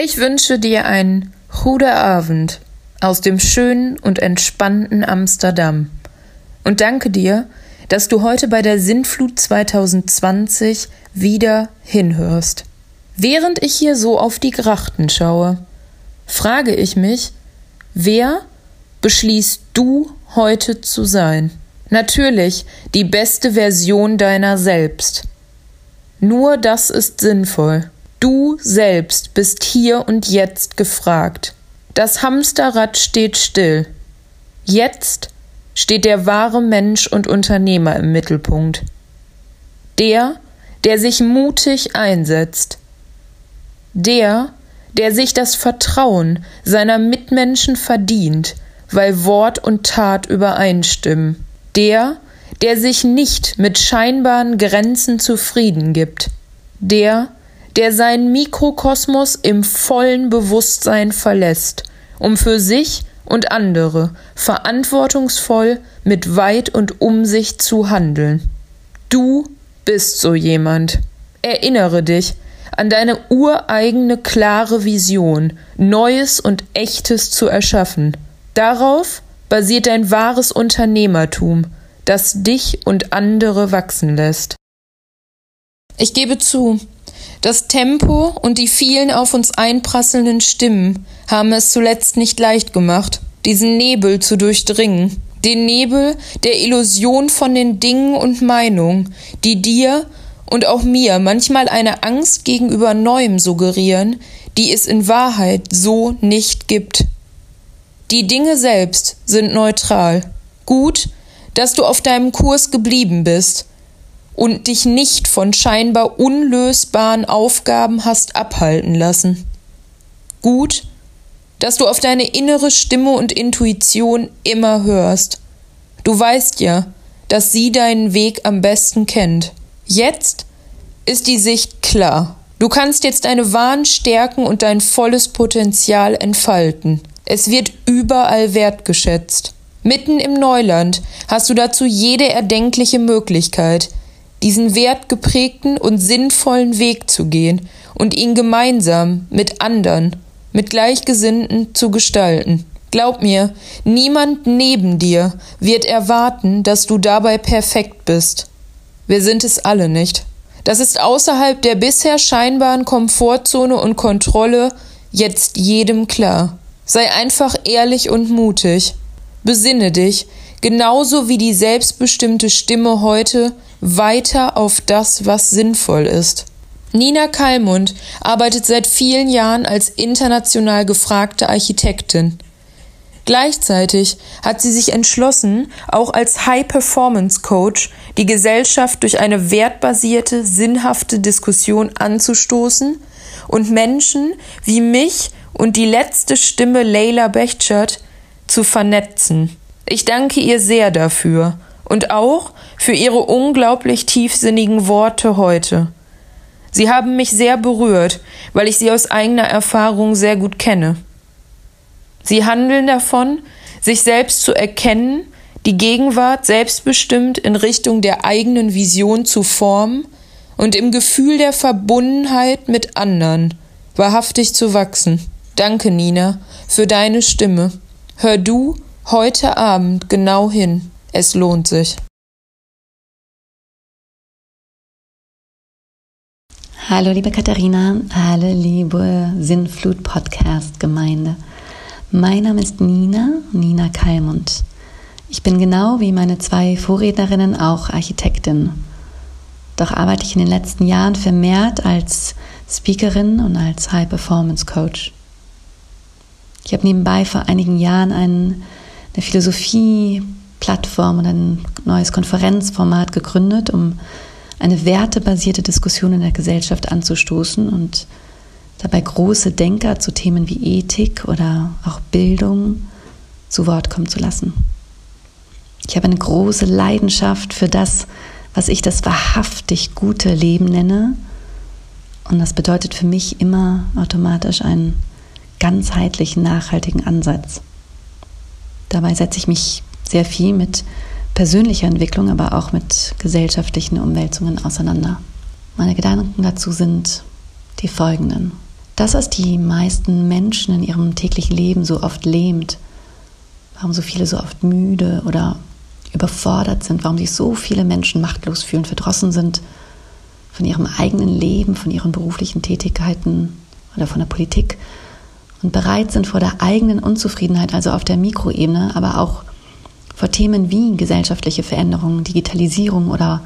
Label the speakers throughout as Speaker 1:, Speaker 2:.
Speaker 1: Ich wünsche dir einen Guten Abend aus dem schönen und entspannten Amsterdam und danke dir, dass du heute bei der Sintflut 2020 wieder hinhörst. Während ich hier so auf die Grachten schaue, frage ich mich, wer beschließt du heute zu sein? Natürlich die beste Version deiner selbst. Nur das ist sinnvoll. Du selbst bist hier und jetzt gefragt. Das Hamsterrad steht still. Jetzt steht der wahre Mensch und Unternehmer im Mittelpunkt. Der, der sich mutig einsetzt. Der, der sich das Vertrauen seiner Mitmenschen verdient, weil Wort und Tat übereinstimmen. Der, der sich nicht mit scheinbaren Grenzen zufrieden gibt. Der, der seinen Mikrokosmos im vollen Bewusstsein verlässt, um für sich und andere verantwortungsvoll mit Weit und Umsicht zu handeln. Du bist so jemand. Erinnere dich an deine ureigene klare Vision, Neues und Echtes zu erschaffen. Darauf basiert dein wahres Unternehmertum, das dich und andere wachsen lässt. Ich gebe zu, das Tempo und die vielen auf uns einprasselnden Stimmen haben es zuletzt nicht leicht gemacht, diesen Nebel zu durchdringen, den Nebel der Illusion von den Dingen und Meinungen, die dir und auch mir manchmal eine Angst gegenüber Neuem suggerieren, die es in Wahrheit so nicht gibt. Die Dinge selbst sind neutral. Gut, dass du auf deinem Kurs geblieben bist und dich nicht von scheinbar unlösbaren Aufgaben hast abhalten lassen. Gut, dass du auf deine innere Stimme und Intuition immer hörst. Du weißt ja, dass sie deinen Weg am besten kennt. Jetzt ist die Sicht klar. Du kannst jetzt deine wahren Stärken und dein volles Potenzial entfalten. Es wird überall wertgeschätzt. Mitten im Neuland hast du dazu jede erdenkliche Möglichkeit, diesen wertgeprägten und sinnvollen Weg zu gehen und ihn gemeinsam mit anderen, mit Gleichgesinnten zu gestalten. Glaub mir, niemand neben dir wird erwarten, dass du dabei perfekt bist. Wir sind es alle nicht. Das ist außerhalb der bisher scheinbaren Komfortzone und Kontrolle jetzt jedem klar. Sei einfach ehrlich und mutig. Besinne dich, genauso wie die selbstbestimmte Stimme heute, weiter auf das, was sinnvoll ist. Nina Kalmund arbeitet seit vielen Jahren als international gefragte Architektin. Gleichzeitig hat sie sich entschlossen, auch als High-Performance-Coach die Gesellschaft durch eine wertbasierte, sinnhafte Diskussion anzustoßen und Menschen wie mich und die letzte Stimme Leila Bechert zu vernetzen. Ich danke ihr sehr dafür und auch für ihre unglaublich tiefsinnigen Worte heute. Sie haben mich sehr berührt, weil ich sie aus eigener Erfahrung sehr gut kenne. Sie handeln davon, sich selbst zu erkennen, die Gegenwart selbstbestimmt in Richtung der eigenen Vision zu formen und im Gefühl der Verbundenheit mit anderen wahrhaftig zu wachsen. Danke, Nina, für deine Stimme. Hör du heute Abend genau hin. Es lohnt sich.
Speaker 2: Hallo liebe Katharina, hallo liebe Sinnflut Podcast Gemeinde. Mein Name ist Nina, Nina Kalmund. Ich bin genau wie meine zwei Vorrednerinnen auch Architektin. Doch arbeite ich in den letzten Jahren vermehrt als Speakerin und als High Performance Coach. Ich habe nebenbei vor einigen Jahren ein, eine Philosophie-Plattform und ein neues Konferenzformat gegründet, um eine wertebasierte Diskussion in der Gesellschaft anzustoßen und dabei große Denker zu Themen wie Ethik oder auch Bildung zu Wort kommen zu lassen. Ich habe eine große Leidenschaft für das, was ich das wahrhaftig gute Leben nenne. Und das bedeutet für mich immer automatisch einen ganzheitlichen, nachhaltigen Ansatz. Dabei setze ich mich sehr viel mit persönlicher Entwicklung, aber auch mit gesellschaftlichen Umwälzungen auseinander. Meine Gedanken dazu sind die folgenden. Das, was die meisten Menschen in ihrem täglichen Leben so oft lähmt, warum so viele so oft müde oder überfordert sind, warum sich so viele Menschen machtlos fühlen, verdrossen sind von ihrem eigenen Leben, von ihren beruflichen Tätigkeiten oder von der Politik und bereit sind vor der eigenen Unzufriedenheit, also auf der Mikroebene, aber auch vor Themen wie gesellschaftliche Veränderungen, Digitalisierung oder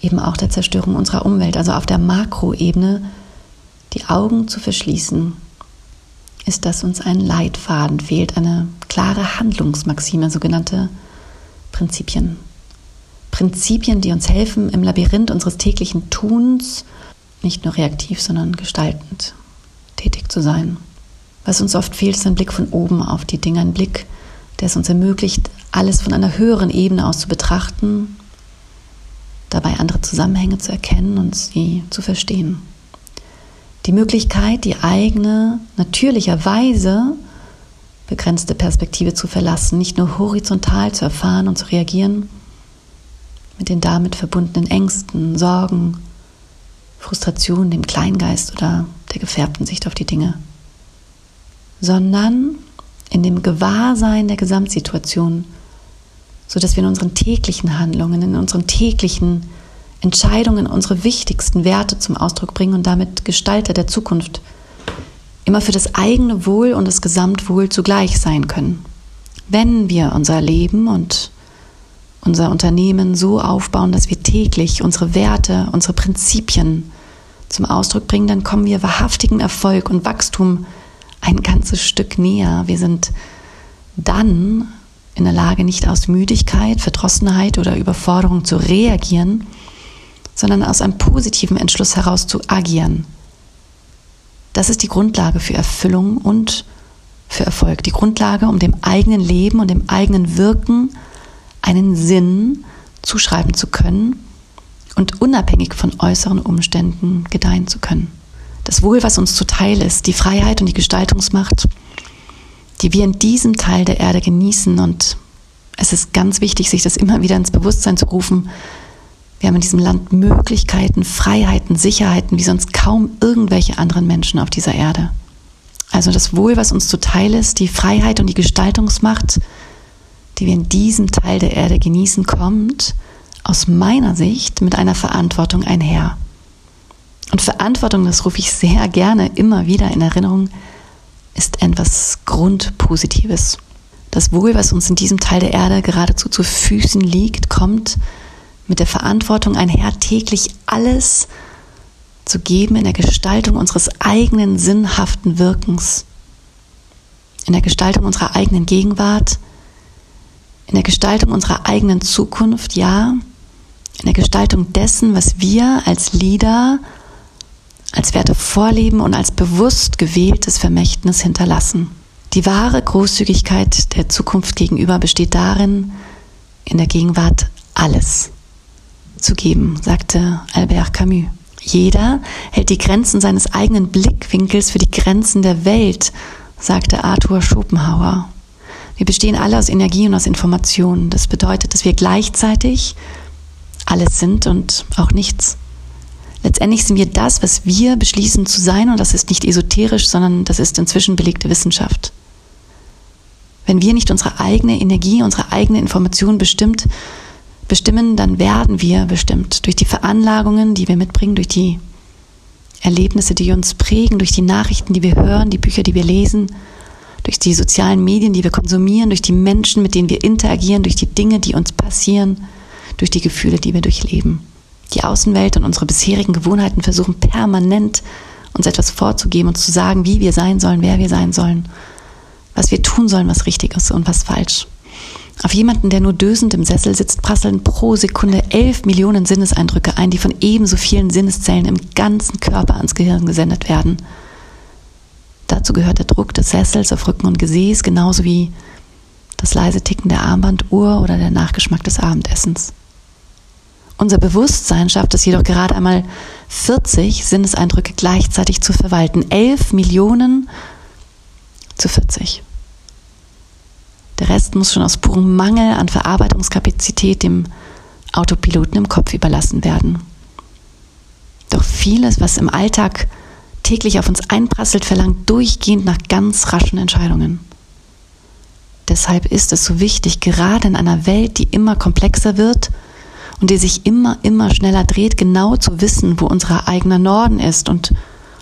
Speaker 2: eben auch der Zerstörung unserer Umwelt, also auf der Makroebene, die Augen zu verschließen, ist, dass uns ein Leitfaden fehlt, eine klare Handlungsmaxime, sogenannte Prinzipien. Prinzipien, die uns helfen, im Labyrinth unseres täglichen Tuns nicht nur reaktiv, sondern gestaltend tätig zu sein. Was uns oft fehlt, ist ein Blick von oben auf die Dinge, ein Blick, der es uns ermöglicht, alles von einer höheren Ebene aus zu betrachten, dabei andere Zusammenhänge zu erkennen und sie zu verstehen. Die Möglichkeit, die eigene, natürlicherweise begrenzte Perspektive zu verlassen, nicht nur horizontal zu erfahren und zu reagieren mit den damit verbundenen Ängsten, Sorgen, Frustrationen, dem Kleingeist oder der gefärbten Sicht auf die Dinge, sondern in dem Gewahrsein der Gesamtsituation, sodass wir in unseren täglichen Handlungen, in unseren täglichen Entscheidungen unsere wichtigsten Werte zum Ausdruck bringen und damit Gestalter der Zukunft immer für das eigene Wohl und das Gesamtwohl zugleich sein können. Wenn wir unser Leben und unser Unternehmen so aufbauen, dass wir täglich unsere Werte, unsere Prinzipien zum Ausdruck bringen, dann kommen wir wahrhaftigem Erfolg und Wachstum ein ganzes Stück näher. Wir sind dann in der Lage, nicht aus Müdigkeit, Verdrossenheit oder Überforderung zu reagieren, sondern aus einem positiven Entschluss heraus zu agieren. Das ist die Grundlage für Erfüllung und für Erfolg. Die Grundlage, um dem eigenen Leben und dem eigenen Wirken einen Sinn zuschreiben zu können und unabhängig von äußeren Umständen gedeihen zu können. Das Wohl, was uns zuteil ist, die Freiheit und die Gestaltungsmacht, die wir in diesem Teil der Erde genießen. Und es ist ganz wichtig, sich das immer wieder ins Bewusstsein zu rufen, wir haben in diesem Land Möglichkeiten, Freiheiten, Sicherheiten, wie sonst kaum irgendwelche anderen Menschen auf dieser Erde. Also das Wohl, was uns zuteil ist, die Freiheit und die Gestaltungsmacht, die wir in diesem Teil der Erde genießen, kommt aus meiner Sicht mit einer Verantwortung einher. Und Verantwortung, das rufe ich sehr gerne immer wieder in Erinnerung, ist etwas Grundpositives. Das Wohl, was uns in diesem Teil der Erde geradezu zu Füßen liegt, kommt mit der Verantwortung einher, täglich alles zu geben in der Gestaltung unseres eigenen sinnhaften Wirkens, in der Gestaltung unserer eigenen Gegenwart, in der Gestaltung unserer eigenen Zukunft, ja, in der Gestaltung dessen, was wir als Leader, als Werte vorleben und als bewusst gewähltes Vermächtnis hinterlassen. Die wahre Großzügigkeit der Zukunft gegenüber besteht darin, in der Gegenwart alles zu geben, sagte Albert Camus. Jeder hält die Grenzen seines eigenen Blickwinkels für die Grenzen der Welt, sagte Arthur Schopenhauer. Wir bestehen alle aus Energie und aus Informationen. Das bedeutet, dass wir gleichzeitig alles sind und auch nichts. Letztendlich sind wir das, was wir beschließen zu sein, und das ist nicht esoterisch, sondern das ist inzwischen belegte Wissenschaft. Wenn wir nicht unsere eigene Energie, unsere eigene Information bestimmt, bestimmen, dann werden wir bestimmt durch die Veranlagungen, die wir mitbringen, durch die Erlebnisse, die uns prägen, durch die Nachrichten, die wir hören, die Bücher, die wir lesen, durch die sozialen Medien, die wir konsumieren, durch die Menschen, mit denen wir interagieren, durch die Dinge, die uns passieren, durch die Gefühle, die wir durchleben. Die Außenwelt und unsere bisherigen Gewohnheiten versuchen permanent uns etwas vorzugeben und zu sagen, wie wir sein sollen, wer wir sein sollen, was wir tun sollen, was richtig ist und was falsch. Auf jemanden, der nur dösend im Sessel sitzt, prasseln pro Sekunde elf Millionen Sinneseindrücke ein, die von ebenso vielen Sinneszellen im ganzen Körper ans Gehirn gesendet werden. Dazu gehört der Druck des Sessels auf Rücken und Gesäß, genauso wie das leise Ticken der Armbanduhr oder der Nachgeschmack des Abendessens. Unser Bewusstsein schafft es jedoch gerade einmal 40 Sinneseindrücke gleichzeitig zu verwalten. Elf Millionen zu 40. Der Rest muss schon aus purem Mangel an Verarbeitungskapazität dem Autopiloten im Kopf überlassen werden. Doch vieles, was im Alltag täglich auf uns einprasselt, verlangt durchgehend nach ganz raschen Entscheidungen. Deshalb ist es so wichtig, gerade in einer Welt, die immer komplexer wird und die sich immer, immer schneller dreht, genau zu wissen, wo unser eigener Norden ist und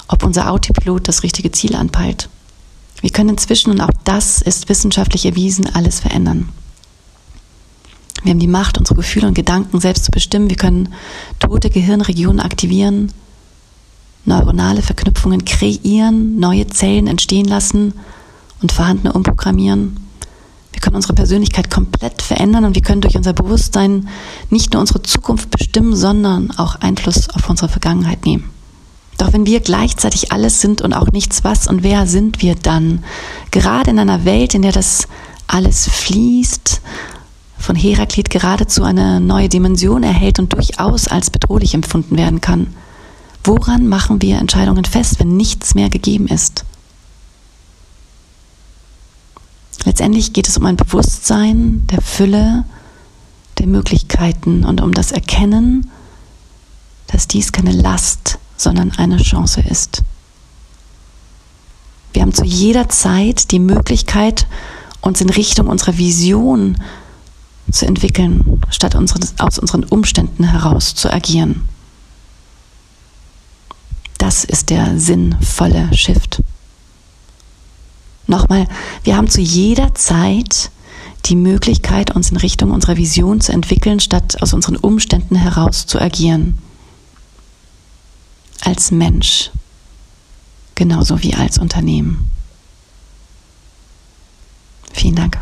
Speaker 2: ob unser Autopilot das richtige Ziel anpeilt. Wir können inzwischen, und auch das ist wissenschaftlich erwiesen, alles verändern. Wir haben die Macht, unsere Gefühle und Gedanken selbst zu bestimmen. Wir können tote Gehirnregionen aktivieren, neuronale Verknüpfungen kreieren, neue Zellen entstehen lassen und vorhandene umprogrammieren. Wir können unsere Persönlichkeit komplett verändern und wir können durch unser Bewusstsein nicht nur unsere Zukunft bestimmen, sondern auch Einfluss auf unsere Vergangenheit nehmen. Doch wenn wir gleichzeitig alles sind und auch nichts, was und wer sind wir dann? Gerade in einer Welt, in der das alles fließt, von Heraklit geradezu eine neue Dimension erhält und durchaus als bedrohlich empfunden werden kann. Woran machen wir Entscheidungen fest, wenn nichts mehr gegeben ist? Letztendlich geht es um ein Bewusstsein der Fülle, der Möglichkeiten und um das Erkennen, dass dies keine Last, sondern eine Chance ist. Wir haben zu jeder Zeit die Möglichkeit, uns in Richtung unserer Vision zu entwickeln, statt aus unseren Umständen heraus zu agieren. Das ist der sinnvolle Shift. Nochmal, wir haben zu jeder Zeit die Möglichkeit, uns in Richtung unserer Vision zu entwickeln, statt aus unseren Umständen heraus zu agieren. Als Mensch, genauso wie als Unternehmen. Vielen Dank.